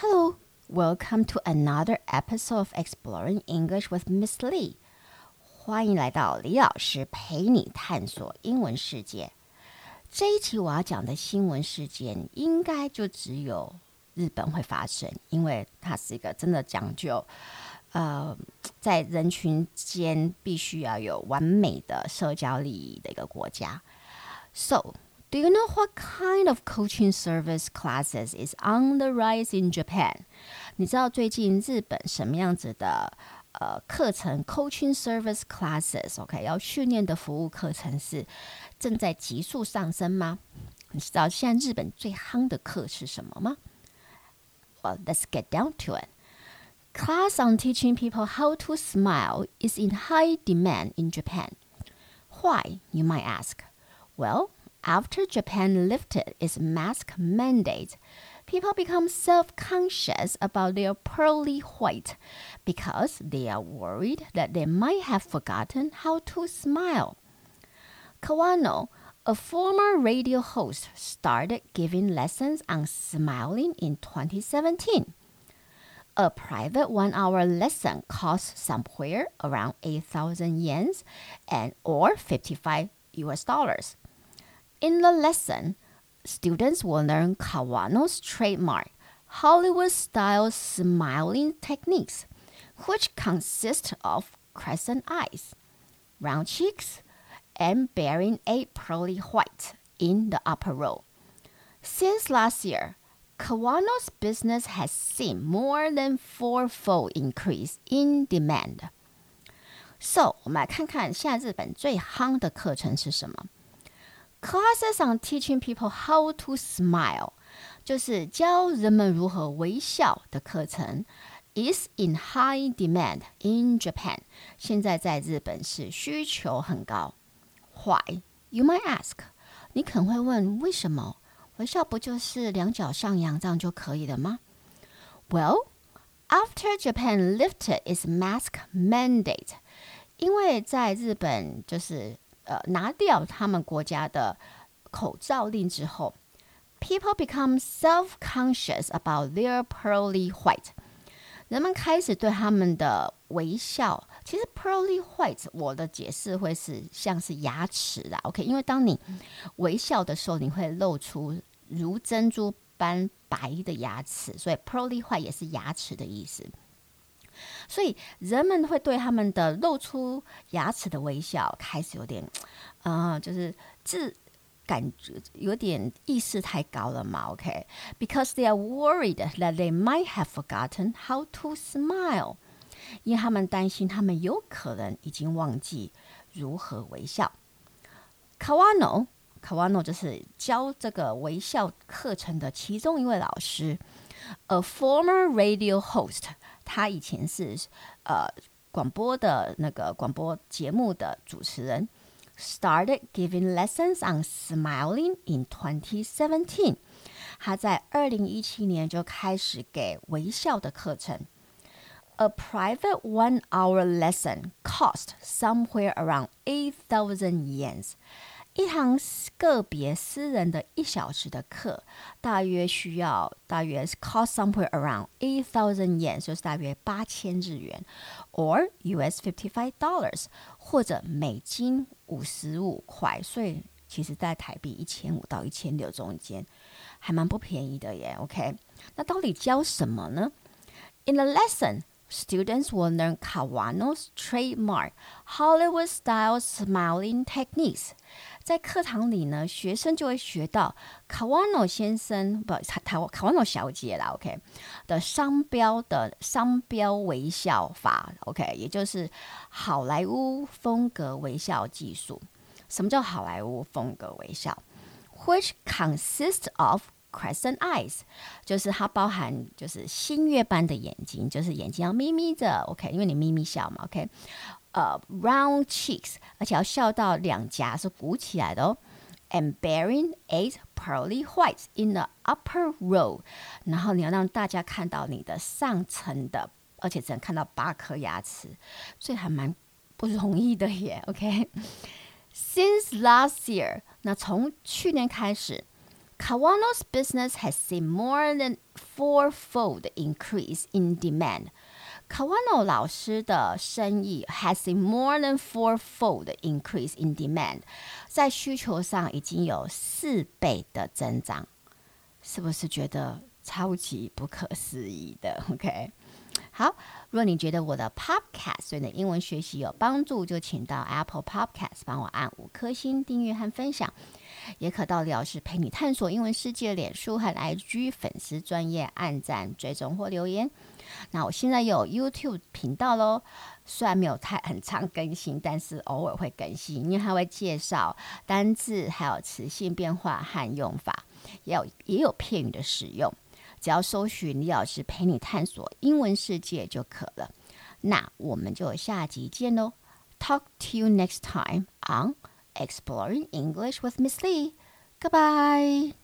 Hello, welcome to another episode of Exploring English with Miss Lee. 欢迎来到李老师陪你探索英文世界。这一期我要讲的新闻事件，应该就只有日本会发生，因为它是一个真的讲究，呃，在人群间必须要有完美的社交礼仪的一个国家。So do you know what kind of coaching service classes is on the rise in Japan？你知道最近日本什么样子的呃课程 coaching service classes？OK，、okay, 要训练的服务课程是正在急速上升吗？你知道现在日本最夯的课是什么吗？Well, let's get down to it. Class on teaching people how to smile is in high demand in Japan. Why, you might ask? Well, after Japan lifted its mask mandate, people become self conscious about their pearly white because they are worried that they might have forgotten how to smile. Kawano, a former radio host, started giving lessons on smiling in 2017. A private one hour lesson costs somewhere around 8,000 yens and or 55 US dollars. In the lesson, students will learn Kawano's trademark Hollywood style smiling techniques, which consist of crescent eyes, round cheeks, and baring a pearly white in the upper row. Since last year, Kawano's business has seen more than fourfold increase in demand. So，我们来看看现在日本最夯的课程是什么。Classes on teaching people how to smile，就是教人们如何微笑的课程，is in high demand in Japan。现在在日本是需求很高。Why? You might ask。你可能会问为什么？微笑不就是两脚上扬这样就可以了吗？Well, after Japan lifted its mask mandate，因为在日本就是 呃拿掉他们国家的口罩令之后，people become self-conscious about their pearly white。人们开始对他们的微笑，其实 pearly white 我的解释会是像是牙齿啦，OK？因为当你微笑的时候，你会露出如珍珠般白的牙齿，所以 pearly white 也是牙齿的意思。所以人们会对他们的露出牙齿的微笑开始有点，啊，就是自感觉有点意识太高了嘛？OK，because they are worried that they might have forgotten how to smile，因为他们担心他们有可能已经忘记如何微笑。Kawano，Kawano 就是教这个微笑课程的其中一位老师，a former radio host。 他以前是呃广播的那个广播节目的主持人，started giving lessons on smiling in 2017。他在二零一七年就开始给微笑的课程。A private one-hour lesson cost somewhere around eight thousand yens。 一堂个别私人的一小时的课，大约需要大约 cost somewhere around eight thousand yen，就是大约八千日元，or US fifty five dollars，或者美金五十五块，所以其实在台币一千五到一千六中间，还蛮不便宜的耶。OK，那到底教什么呢？In the lesson。Students will learn Kawano's trademark Hollywood-style smiling techniques。在课堂里呢，学生就会学到 Kawano 先生不台台 Kawano 小姐啦，OK 的商标的商标微笑法，OK，也就是好莱坞风格微笑技术。什么叫好莱坞风格微笑？Which consists of Crescent eyes 就是它包含就是新月般的眼睛，就是眼睛要眯眯着，OK，因为你眯眯笑嘛，OK，呃、，round cheeks，而且要笑到两颊是鼓起来的哦，and bearing eight pearly whites in the upper row，然后你要让大家看到你的上层的，而且只能看到八颗牙齿，所以还蛮不容易的耶，OK。Since last year，那从去年开始。Kawano's business has seen more than fourfold increase in demand. Kawano 老师的生意 has seen more than fourfold increase in demand，在需求上已经有四倍的增长，是不是觉得超级不可思议的？OK。好，如果你觉得我的 Podcast 对你的英文学习有帮助，就请到 Apple Podcast 帮我按五颗星订阅和分享，也可到李老师陪你探索英文世界脸书和 IG 粉丝专业按赞追踪或留言。那我现在有 YouTube 频道喽，虽然没有太很常更新，但是偶尔会更新，因为它会介绍单字、还有词性变化和用法，也有也有片语的使用。只要搜寻李老师陪你探索英文世界就可了。那我们就下集见喽！Talk to you next time on Exploring English with Miss Lee. Goodbye.